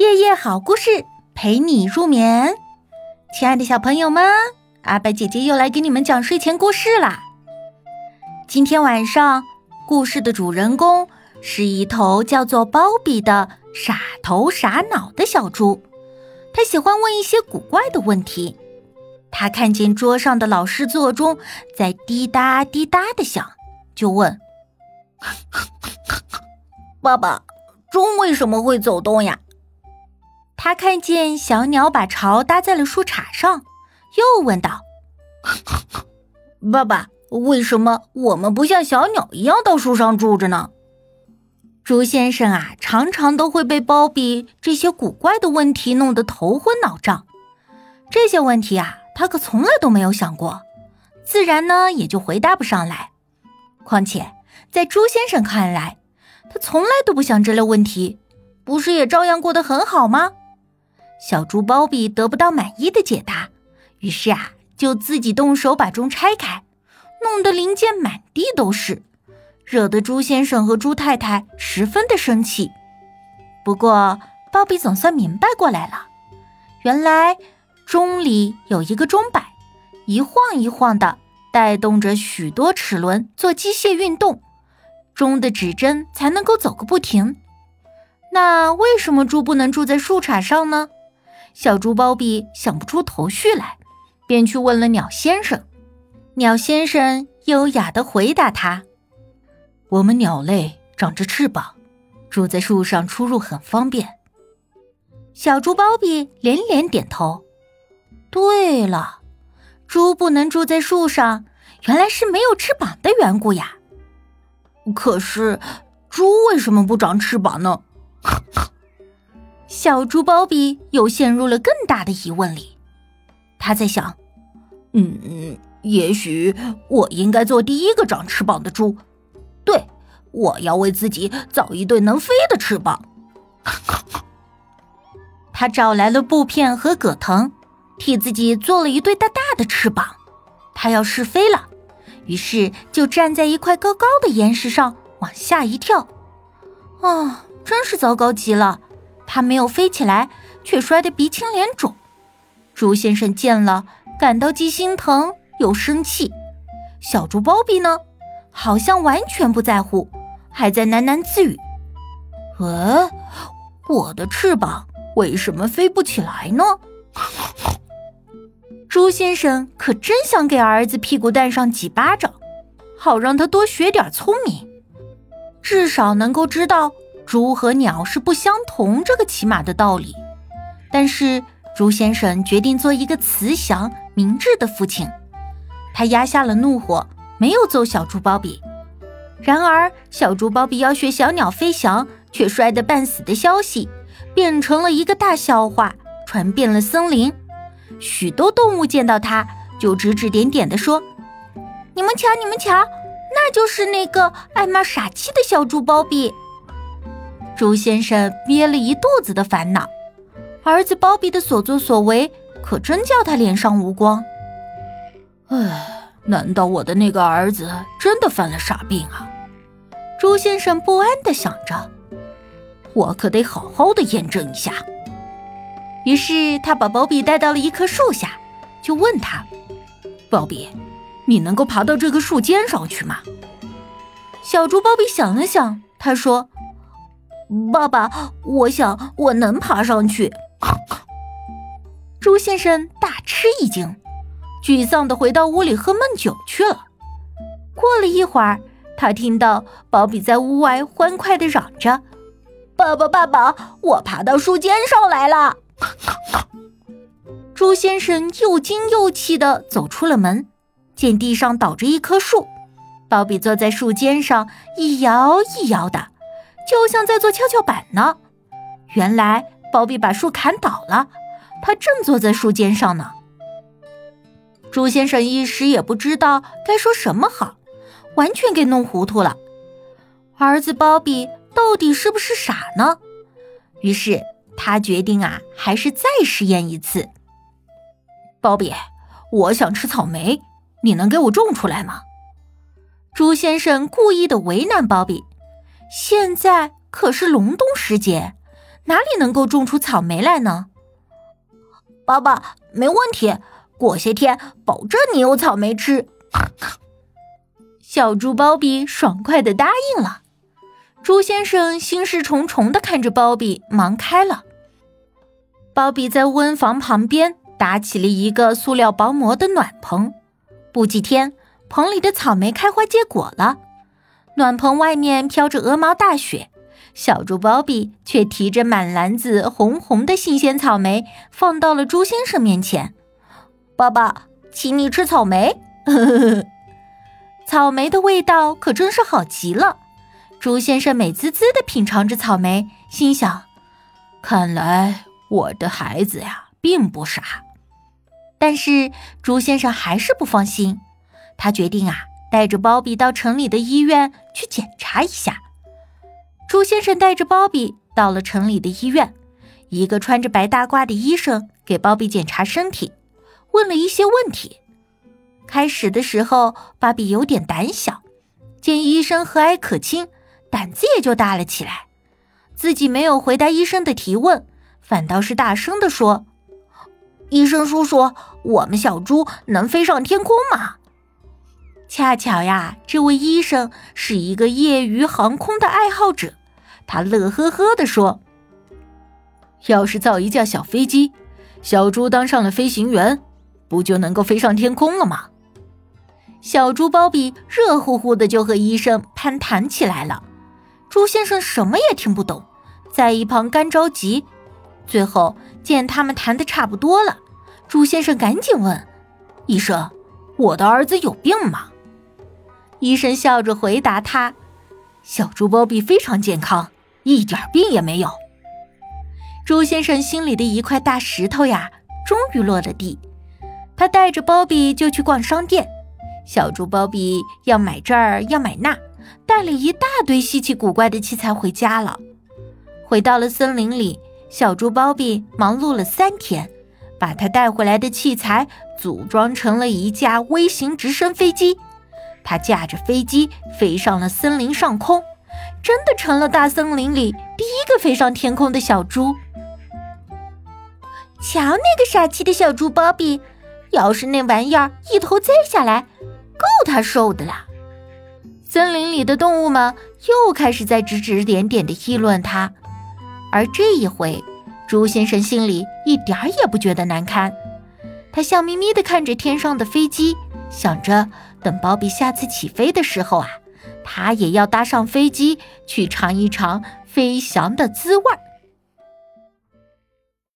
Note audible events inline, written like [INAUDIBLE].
夜夜好故事陪你入眠，亲爱的小朋友们，阿白姐姐又来给你们讲睡前故事啦。今天晚上，故事的主人公是一头叫做包比的傻头傻脑的小猪，他喜欢问一些古怪的问题。他看见桌上的老师座钟在滴答滴答的响，就问：“ [LAUGHS] 爸爸，钟为什么会走动呀？”他看见小鸟把巢搭在了树杈上，又问道：“爸爸，为什么我们不像小鸟一样到树上住着呢？”猪先生啊，常常都会被包比这些古怪的问题弄得头昏脑胀。这些问题啊，他可从来都没有想过，自然呢也就回答不上来。况且在猪先生看来，他从来都不想这类问题，不是也照样过得很好吗？小猪包比得不到满意的解答，于是啊，就自己动手把钟拆开，弄得零件满地都是，惹得猪先生和猪太太十分的生气。不过，包比总算明白过来了，原来钟里有一个钟摆，一晃一晃的，带动着许多齿轮做机械运动，钟的指针才能够走个不停。那为什么猪不能住在树杈上呢？小猪包比想不出头绪来，便去问了鸟先生。鸟先生优雅地回答他：“我们鸟类长着翅膀，住在树上出入很方便。”小猪包比连连点头：“对了，猪不能住在树上，原来是没有翅膀的缘故呀。可是，猪为什么不长翅膀呢？” [LAUGHS] 小猪包比又陷入了更大的疑问里，他在想：“嗯，也许我应该做第一个长翅膀的猪。对，我要为自己造一对能飞的翅膀。[LAUGHS] ”他找来了布片和葛藤，替自己做了一对大大的翅膀。他要试飞了，于是就站在一块高高的岩石上往下一跳。啊，真是糟糕极了！他没有飞起来，却摔得鼻青脸肿。猪先生见了，感到既心疼又生气。小猪包比呢，好像完全不在乎，还在喃喃自语：“呃，我的翅膀为什么飞不起来呢？”猪先生可真想给儿子屁股蛋上几巴掌，好让他多学点聪明，至少能够知道。猪和鸟是不相同，这个起码的道理。但是猪先生决定做一个慈祥明智的父亲，他压下了怒火，没有揍小猪包比。然而，小猪包比要学小鸟飞翔，却摔得半死的消息，变成了一个大笑话，传遍了森林。许多动物见到他，就指指点点地说：“你们瞧，你们瞧，那就是那个爱骂傻气的小猪包比。”猪先生憋了一肚子的烦恼，儿子包比的所作所为可真叫他脸上无光。唉，难道我的那个儿子真的犯了傻病啊？朱先生不安地想着，我可得好好的验证一下。于是他把包比带到了一棵树下，就问他：“包比，你能够爬到这棵树尖上去吗？”小猪包比想了想，他说。爸爸，我想我能爬上去。猪先生大吃一惊，沮丧的回到屋里喝闷酒去了。过了一会儿，他听到宝比在屋外欢快的嚷着：“爸爸，爸爸，我爬到树尖上来了！”猪先生又惊又气的走出了门，见地上倒着一棵树，宝比坐在树尖上一摇一摇的。就像在做跷跷板呢。原来包比把树砍倒了，他正坐在树尖上呢。朱先生一时也不知道该说什么好，完全给弄糊涂了。儿子包比到底是不是傻呢？于是他决定啊，还是再试验一次。包比，我想吃草莓，你能给我种出来吗？朱先生故意的为难包比。现在可是隆冬时节，哪里能够种出草莓来呢？爸爸，没问题，过些天保证你有草莓吃。小猪包比爽快的答应了。猪先生心事重重的看着包比，忙开了。包比在温房旁边搭起了一个塑料薄膜的暖棚。不几天，棚里的草莓开花结果了。暖棚外面飘着鹅毛大雪，小猪包比却提着满篮子红红的新鲜草莓，放到了猪先生面前。爸爸，请你吃草莓。[LAUGHS] 草莓的味道可真是好极了。猪先生美滋滋地品尝着草莓，心想：看来我的孩子呀，并不傻。但是猪先生还是不放心，他决定啊，带着包比到城里的医院去检查一下。猪先生带着包比到了城里的医院，一个穿着白大褂的医生给包比检查身体，问了一些问题。开始的时候，芭比有点胆小，见医生和蔼可亲，胆子也就大了起来。自己没有回答医生的提问，反倒是大声地说：“医生叔叔，我们小猪能飞上天空吗？”恰巧呀，这位医生是一个业余航空的爱好者，他乐呵呵地说：“要是造一架小飞机，小猪当上了飞行员，不就能够飞上天空了吗？”小猪包比热乎乎的就和医生攀谈起来了，猪先生什么也听不懂，在一旁干着急。最后见他们谈的差不多了，猪先生赶紧问医生：“我的儿子有病吗？”医生笑着回答他：“小猪包比非常健康，一点病也没有。”猪先生心里的一块大石头呀，终于落了地。他带着包比就去逛商店。小猪包比要买这儿，要买那，带了一大堆稀奇古怪的器材回家了。回到了森林里，小猪包比忙碌了三天，把他带回来的器材组装成了一架微型直升飞机。他驾着飞机飞上了森林上空，真的成了大森林里第一个飞上天空的小猪。瞧那个傻气的小猪包比，要是那玩意儿一头栽下来，够他受的啦！森林里的动物们又开始在指指点点地议论他，而这一回，猪先生心里一点儿也不觉得难堪。他笑眯眯地看着天上的飞机，想着等包比下次起飞的时候啊，他也要搭上飞机去尝一尝飞翔的滋味儿。